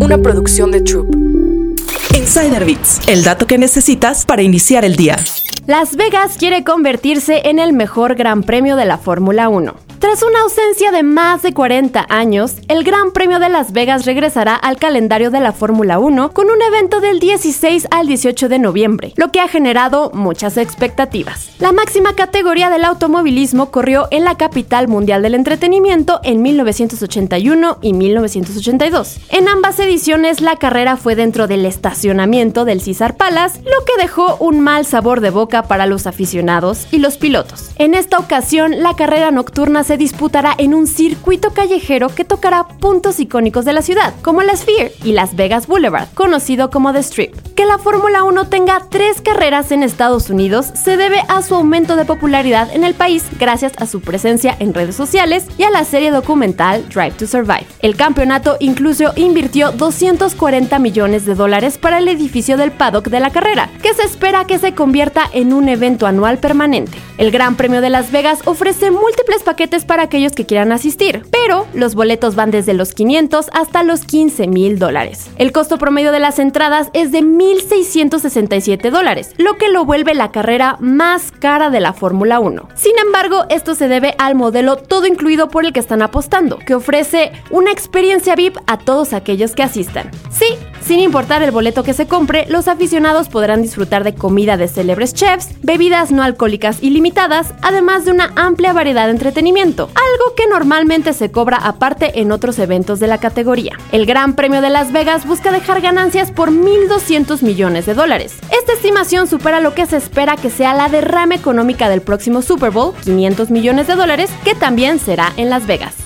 una producción de Troop. Insider Bits, el dato que necesitas para iniciar el día. Las Vegas quiere convertirse en el mejor Gran Premio de la Fórmula 1. Tras una ausencia de más de 40 años, el Gran Premio de Las Vegas regresará al calendario de la Fórmula 1 con un evento del 16 al 18 de noviembre, lo que ha generado muchas expectativas. La máxima categoría del automovilismo corrió en la capital mundial del entretenimiento en 1981 y 1982. En ambas ediciones la carrera fue dentro del estacionamiento del César Palace, lo que dejó un mal sabor de boca para los aficionados y los pilotos. En esta ocasión, la carrera nocturna se disputará en un circuito callejero que tocará puntos icónicos de la ciudad, como la Sphere y Las Vegas Boulevard, conocido como The Strip. Que la Fórmula 1 tenga tres carreras en Estados Unidos se debe a su aumento de popularidad en el país gracias a su presencia en redes sociales y a la serie documental Drive to Survive. El campeonato incluso invirtió 240 millones de dólares para el edificio del paddock de la carrera, que se espera que se convierta en un evento anual permanente. El Gran Premio de Las Vegas ofrece múltiples paquetes para aquellos que quieran asistir, pero los boletos van desde los 500 hasta los 15 mil dólares. El costo promedio de las entradas es de 1.667 dólares, lo que lo vuelve la carrera más cara de la Fórmula 1. Sin embargo, esto se debe al modelo todo incluido por el que están apostando, que ofrece una experiencia VIP a todos aquellos que asistan. Sí, sin importar el boleto que se compre, los aficionados podrán disfrutar de comida de célebres chefs, bebidas no alcohólicas ilimitadas, además de una amplia variedad de entretenimiento, algo que normalmente se cobra aparte en otros eventos de la categoría. El Gran Premio de Las Vegas busca dejar ganancias por 1.200 millones de dólares. Esta estimación supera lo que se espera que sea la derrama económica del próximo Super Bowl, 500 millones de dólares, que también será en Las Vegas.